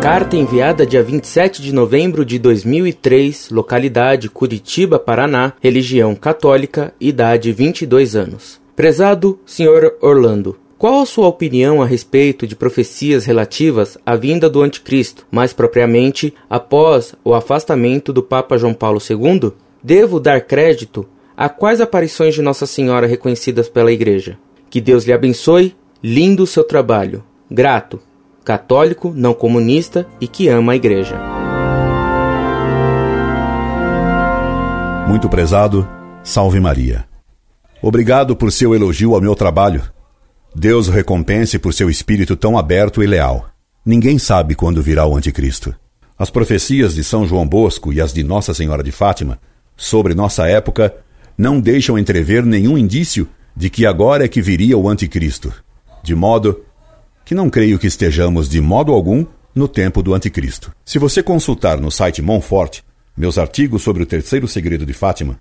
Carta enviada dia 27 de novembro de 2003, localidade Curitiba, Paraná, religião católica, idade 22 anos. Prezado Sr. Orlando, qual a sua opinião a respeito de profecias relativas à vinda do Anticristo, mais propriamente após o afastamento do Papa João Paulo II? Devo dar crédito a quais aparições de Nossa Senhora reconhecidas pela Igreja? Que Deus lhe abençoe, lindo o seu trabalho. Grato católico, não comunista e que ama a Igreja. Muito prezado, salve Maria. Obrigado por seu elogio ao meu trabalho. Deus o recompense por seu espírito tão aberto e leal. Ninguém sabe quando virá o Anticristo. As profecias de São João Bosco e as de Nossa Senhora de Fátima sobre nossa época não deixam entrever nenhum indício de que agora é que viria o Anticristo, de modo que não creio que estejamos de modo algum no tempo do Anticristo. Se você consultar no site Monfort meus artigos sobre o terceiro segredo de Fátima,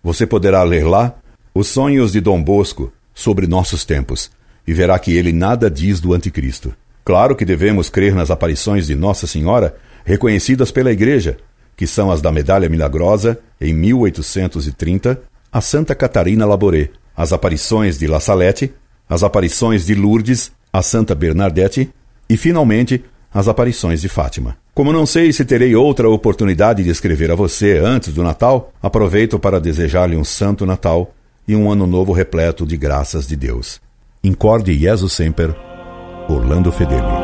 você poderá ler lá os sonhos de Dom Bosco sobre nossos tempos e verá que ele nada diz do Anticristo. Claro que devemos crer nas aparições de Nossa Senhora, reconhecidas pela Igreja, que são as da Medalha Milagrosa, em 1830, a Santa Catarina Laboré, as aparições de La Salette, as aparições de Lourdes a Santa Bernadette e, finalmente, as aparições de Fátima. Como não sei se terei outra oportunidade de escrever a você antes do Natal, aproveito para desejar-lhe um Santo Natal e um Ano Novo repleto de graças de Deus. Incorde Jesus Semper, Orlando Fedeli.